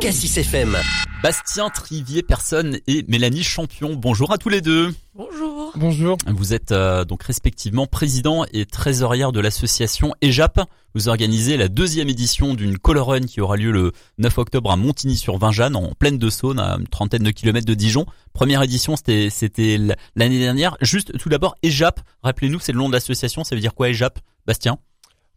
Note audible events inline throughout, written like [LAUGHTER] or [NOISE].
Cassis FM. Bastien Trivier personne et Mélanie Champion. Bonjour à tous les deux. Bonjour. Bonjour. Vous êtes euh, donc respectivement président et trésorière de l'association EJAP. Vous organisez la deuxième édition d'une Color Run qui aura lieu le 9 octobre à Montigny-sur-Vingeanne, en pleine de Saône, à une trentaine de kilomètres de Dijon. Première édition, c'était c'était l'année dernière. Juste tout d'abord, EJAP. Rappelez-nous, c'est le nom de l'association. Ça veut dire quoi, EJAP, Bastien?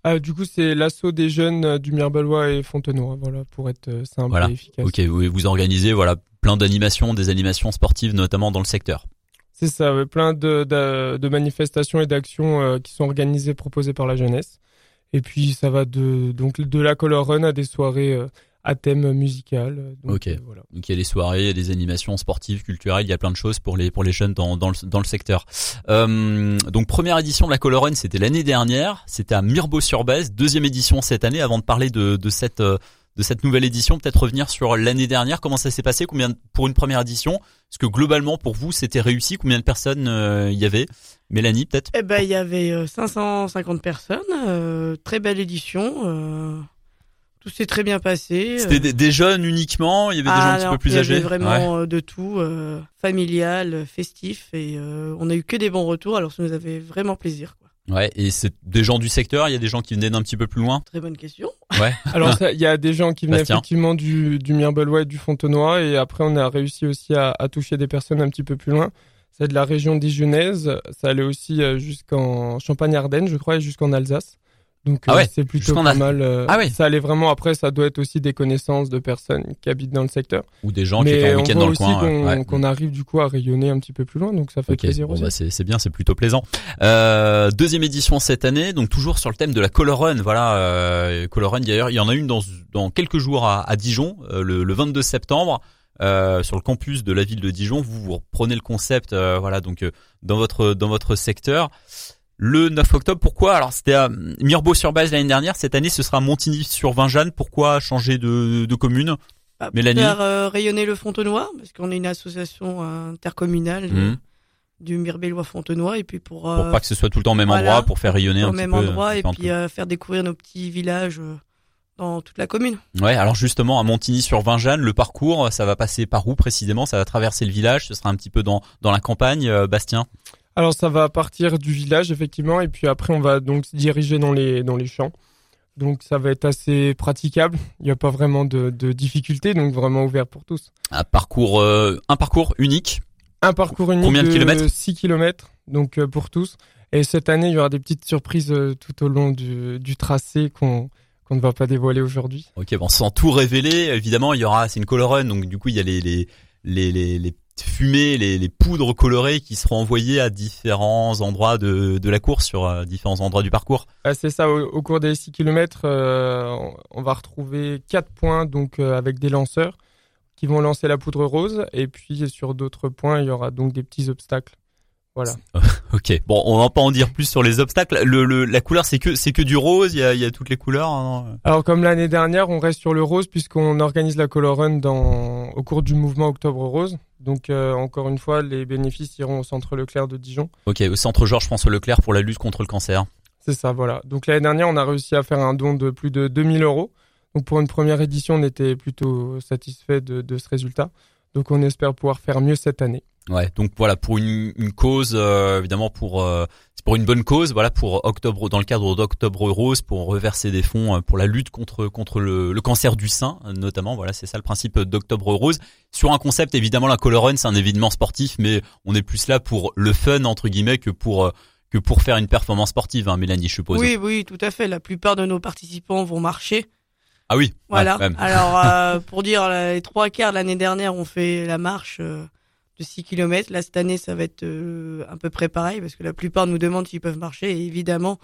Ah, du coup, c'est l'assaut des jeunes euh, du Mireballois et Fontenoy, voilà, pour être euh, simple voilà. et efficace. Ok, vous, vous organisez voilà plein d'animations, des animations sportives notamment dans le secteur. C'est ça, ouais, plein de, de, de, manifestations et d'actions euh, qui sont organisées, proposées par la jeunesse. Et puis ça va de donc de la color run à des soirées euh, à thème musical. Donc, ok. euh, voilà. Donc il y a des soirées, il y a des animations sportives, culturelles, il y a plein de choses pour les pour les jeunes dans dans le, dans le secteur. Euh, donc première édition de la Color Run, c'était l'année dernière, c'était à Mirbeau-sur-Bèze. Deuxième édition cette année. Avant de parler de de cette euh, de cette nouvelle édition, peut-être revenir sur l'année dernière, comment ça s'est passé, combien pour une première édition? Est-ce que globalement pour vous c'était réussi Combien de personnes euh, il y avait? Mélanie peut-être? Eh ben, il y avait euh, 550 personnes, euh, très belle édition. Tout s'est très bien passé. C'était euh, des, des jeunes uniquement, il y avait des ah, gens un petit peu plus il y âgés. avait vraiment Ouais. euh, de tout, euh, familial, festif, et euh, on a eu que des bons retours. Alors ça nous avait vraiment plaisir. Quoi. Ouais, et c'est des gens du secteur, il y a des gens qui venaient d'un petit peu plus loin? Très bonne question. Ouais. [LAUGHS] Alors il y a des gens qui venaient Bastien. effectivement du, du Mireballois et du Fontenoy, et après on a réussi aussi à, à toucher des personnes un petit peu plus loin. C'est de la région dijonnaise, ça allait aussi jusqu'en Champagne-Ardenne, je crois, et jusqu'en Alsace. Donc Ah euh, ouais, c'est plutôt pas Al- mal. euh, Ah oui. Ça allait vraiment. Après, ça doit être aussi des connaissances de personnes qui habitent dans le secteur. Ou des gens qui étaient en week-end dans le aussi coin. qu'on ouais. qu'on arrive du coup à rayonner un petit peu plus loin, donc ça fait plaisir bon, aussi. bah, c'est c'est bien, c'est plutôt plaisant. Euh, deuxième édition cette année, donc toujours sur le thème de la Color Run. Voilà, euh, Color Run d'ailleurs, il y en a une dans, dans quelques jours à, à Dijon, euh, le, le 22 septembre, euh, sur le campus de la ville de Dijon. Vous, vous reprenez le concept, euh, voilà, donc euh, dans votre dans votre secteur. Le 9 octobre, pourquoi? Alors c'était à Mirbeau-sur-Base l'année dernière. Cette année, ce sera Montigny-sur-Vingeanne. Pourquoi changer de, de commune? Bah, pour Mélanie faire euh, rayonner le Fontenoy, parce qu'on est une association euh, intercommunale euh, Mhm. du Mireballois Fontenoy, et puis pour, Pour euh, pas que ce soit tout le temps au même voilà, endroit, pour faire rayonner au un petit même peu. endroit, et différentes puis euh, faire découvrir nos petits villages euh, dans toute la commune. Ouais, alors justement à Montigny-sur-Vingeanne, le parcours, ça va passer par où précisément? Ça va traverser le village, ce sera un petit peu dans dans la campagne, euh, Bastien? Alors ça va partir du village effectivement et puis après on va donc se diriger dans les dans les champs. Donc ça va être assez praticable. Il n'y a pas vraiment de, de difficultés donc vraiment ouvert pour tous. Un parcours euh, un parcours unique. Un parcours unique Combien de kilomètres 6 km donc euh, pour tous. Et cette année il y aura des petites surprises euh, tout au long du, du tracé qu'on qu'on ne va pas dévoiler aujourd'hui. OK, bon, sans tout révéler, évidemment, il y aura c'est une color run donc du coup, il y a les les les les, les fumées, les, les poudres colorées qui seront envoyées à différents endroits de, de la course sur euh, différents endroits du parcours. Ah, c'est ça, au, au cours des 6 km, on, on va retrouver quatre points donc euh, avec des lanceurs qui vont lancer la poudre rose et puis sur d'autres points, il y aura donc des petits obstacles. Voilà. [LAUGHS] OK. Bon, on va pas en dire plus sur les obstacles. Le, le la couleur c'est que c'est que du rose, il y a il y a toutes les couleurs hein, Alors comme l'année dernière, on reste sur le rose puisqu'on organise la Color Run dans au cours du mouvement Octobre Rose. Donc euh, encore une fois, les bénéfices iront au centre Leclerc de Dijon. OK, au centre Georges François Leclerc pour la lutte contre le cancer. C'est ça, voilà. Donc l'année dernière, on a réussi à faire un don de plus de 2000 euros. Donc pour une première édition, on était plutôt satisfait de, de ce résultat. Donc on espère pouvoir faire mieux cette année. Ouais, donc voilà pour une, une cause euh, évidemment pour euh, c'est pour une bonne cause, voilà pour octobre dans le cadre d'Octobre Rose pour reverser des fonds euh, pour la lutte contre contre le, le cancer du sein euh, notamment, voilà, c'est ça le principe d'Octobre Rose. Sur un concept évidemment la Color Run, c'est un événement sportif mais on est plus là pour le fun entre guillemets que pour euh, que pour faire une performance sportive hein, Mélanie, je suppose. Oui, oui, tout à fait. La plupart de nos participants vont marcher. Ah oui. Voilà. ouais. Alors, [LAUGHS] euh, pour dire, les trois quarts de l'année dernière, on fait la marche euh, de 6 km. Là, cette année, ça va être euh, à peu près pareil, parce que la plupart nous demandent s'ils peuvent marcher. Et évidemment,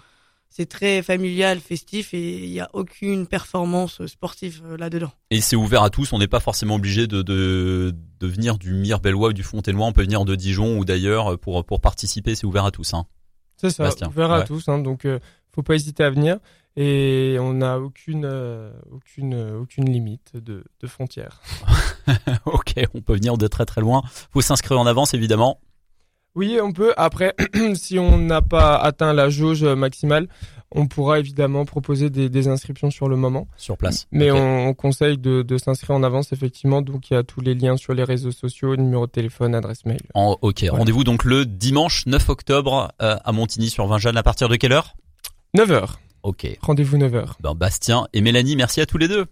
c'est très familial, festif, et il n'y a aucune performance sportive euh, là-dedans. Et c'est ouvert à tous, on n'est pas forcément obligé de, de, de venir du Mireballois ou du Fontenoy, on peut venir de Dijon ou d'ailleurs pour, pour participer, c'est ouvert à tous. Hein. C'est ça, Bastien, ouvert à ouais. tous. Hein, donc euh, faut pas hésiter à venir. Et on n'a aucune, euh, aucune, euh, aucune limite de, de frontières. [LAUGHS] [LAUGHS] ok, on peut venir de très très loin. Faut s'inscrire en avance évidemment. Oui, on peut. Après, [CLEARS THROAT] si on n'a pas atteint la jauge maximale, on pourra évidemment proposer des, des, inscriptions sur le moment. Sur place. Mais on, conseille de, de s'inscrire en avance, effectivement. Donc, il y a tous les liens sur les réseaux sociaux, numéro de téléphone, adresse mail. En, ok. Rendez-vous donc le dimanche 9 octobre euh, à Montigny-sur-Vingeanne. À partir de quelle heure? 9h. Ok. Rendez-vous 9h. Ben, Bastien et Mélanie, merci à tous les deux.